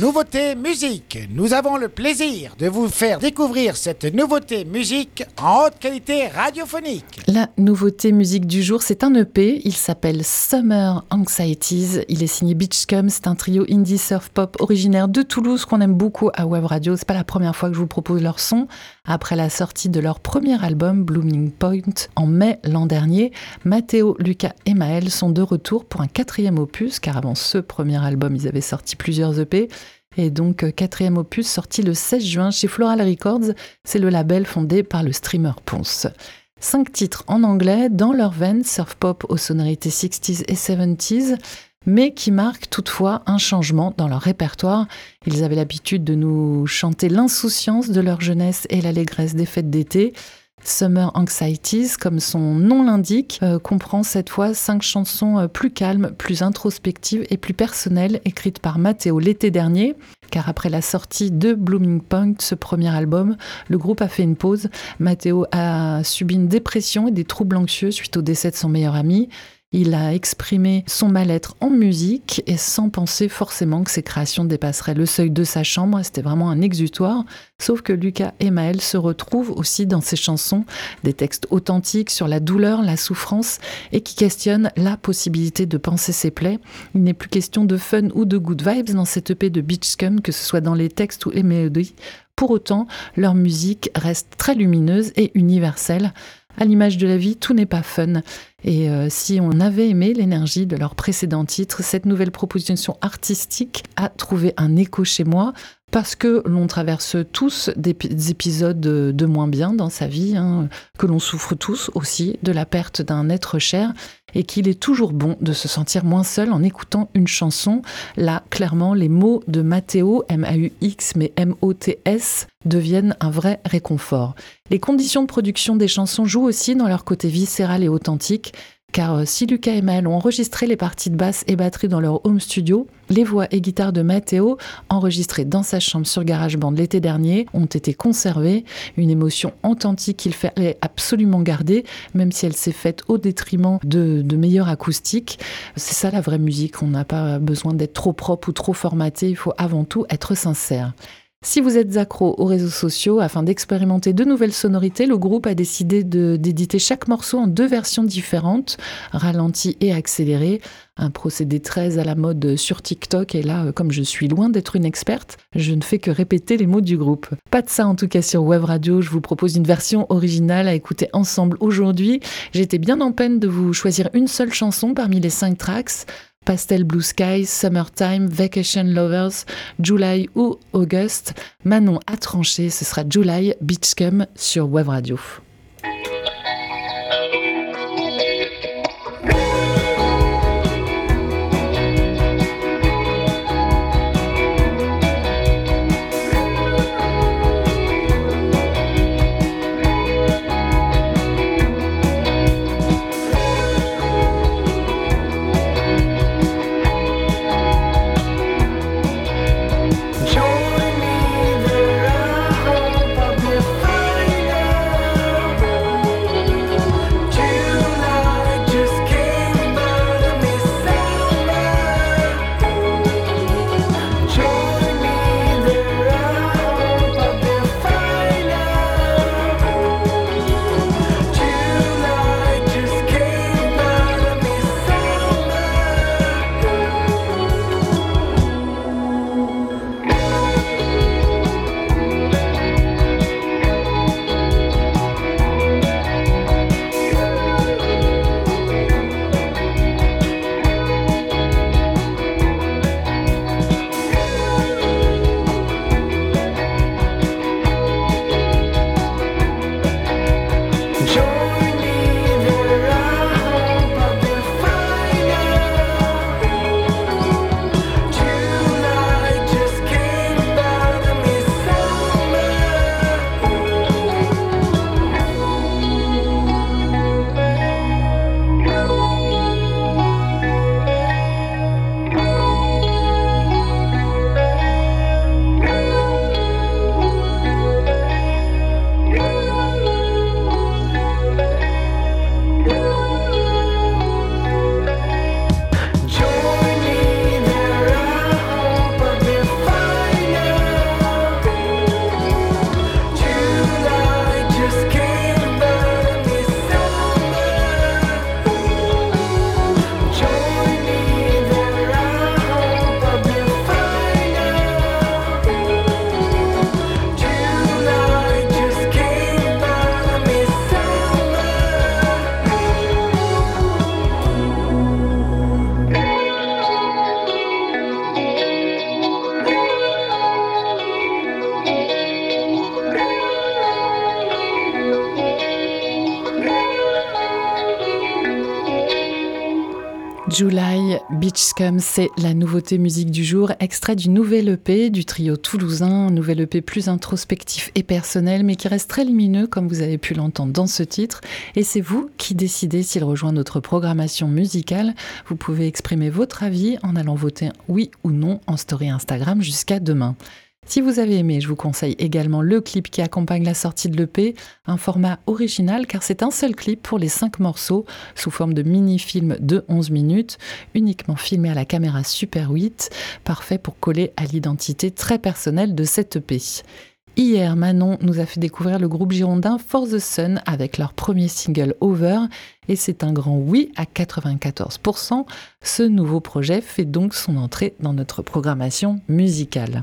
Nouveauté musique. Nous avons le plaisir de vous faire découvrir cette nouveauté musique en haute qualité radiophonique. La nouveauté musique du jour, c'est un EP. Il s'appelle Summer Anxieties. Il est signé Beachcom. C'est un trio indie surf pop originaire de Toulouse qu'on aime beaucoup à Web Radio. C'est pas la première fois que je vous propose leur son. Après la sortie de leur premier album, Blooming Point, en mai l'an dernier, Matteo, Lucas et Maël sont de retour pour un quatrième opus, car avant ce premier album, ils avaient sorti plusieurs EP. Et donc, euh, quatrième opus sorti le 16 juin chez Floral Records. C'est le label fondé par le streamer Ponce. Cinq titres en anglais dans leur veine surf pop aux sonorités 60s et 70s, mais qui marquent toutefois un changement dans leur répertoire. Ils avaient l'habitude de nous chanter l'insouciance de leur jeunesse et l'allégresse des fêtes d'été. Summer Anxieties, comme son nom l'indique, euh, comprend cette fois cinq chansons euh, plus calmes, plus introspectives et plus personnelles, écrites par Matteo l'été dernier. Car après la sortie de Blooming Point, ce premier album, le groupe a fait une pause. Matteo a subi une dépression et des troubles anxieux suite au décès de son meilleur ami. Il a exprimé son mal-être en musique et sans penser forcément que ses créations dépasseraient le seuil de sa chambre. C'était vraiment un exutoire. Sauf que Lucas et Maël se retrouvent aussi dans ses chansons des textes authentiques sur la douleur, la souffrance et qui questionnent la possibilité de penser ses plaies. Il n'est plus question de fun ou de good vibes dans cette EP de Beachcum, que ce soit dans les textes ou les mélodies. Pour autant, leur musique reste très lumineuse et universelle. À l'image de la vie, tout n'est pas fun. Et euh, si on avait aimé l'énergie de leur précédent titre, cette nouvelle proposition artistique a trouvé un écho chez moi parce que l'on traverse tous des, épisodes de, moins bien dans sa vie, hein, que l'on souffre tous aussi de la perte d'un être cher et qu'il est toujours bon de se sentir moins seul en écoutant une chanson. Là, clairement, les mots de Matteo, M-A-U-X, mais M-O-T-S, deviennent un vrai réconfort. Les conditions de production des chansons jouent aussi dans leur côté viscéral et authentique car euh, si Lucas et Maël ont enregistré les parties de basse et batterie dans leur home studio, les voix et guitares de Matteo, enregistrées dans sa chambre sur GarageBand l'été dernier, ont été conservées. Une émotion authentique qu'il fallait absolument garder, même si elle s'est faite au détriment de, de meilleures acoustiques. C'est ça la vraie musique, on n'a pas besoin d'être trop propre ou trop formaté, il faut avant tout être sincère. Si vous êtes accro aux réseaux sociaux, afin d'expérimenter de nouvelles sonorités, le groupe a décidé d'éditer chaque morceau en deux versions différentes, ralenti et accéléré. Un procédé très à la mode sur TikTok. Et là, comme je suis loin d'être une experte, je ne fais que répéter les mots du groupe. Pas de ça en tout cas sur Web Radio. Je vous propose une version originale à écouter ensemble aujourd'hui. J'étais bien en peine de vous choisir une seule chanson parmi les cinq tracks. Pastel Blue Skies, Summertime, Vacation Lovers, July ou August. Manon a tranché, ce sera July Beachcum sur Web Radio. July Beachcom, c'est la nouveauté musique du jour, extrait du nouvel EP du trio toulousain, un nouvel EP plus introspectif et personnel, mais qui reste très lumineux, comme vous avez pu l'entendre dans ce titre. Et c'est vous qui décidez s'il rejoint notre programmation musicale. Vous pouvez exprimer votre avis en allant voter oui ou non en story Instagram jusqu'à demain. Si vous avez aimé, je vous conseille également le clip qui accompagne la sortie de l'EP, un format original car c'est un seul clip pour les cinq morceaux sous forme de mini-film de 11 minutes, uniquement filmé à la caméra Super 8, parfait pour coller à l'identité très personnelle de cette EP. Hier, Manon nous a fait découvrir le groupe girondin For the Sun avec leur premier single Over et c'est un grand oui à 94%. Ce nouveau projet fait donc son entrée dans notre programmation musicale.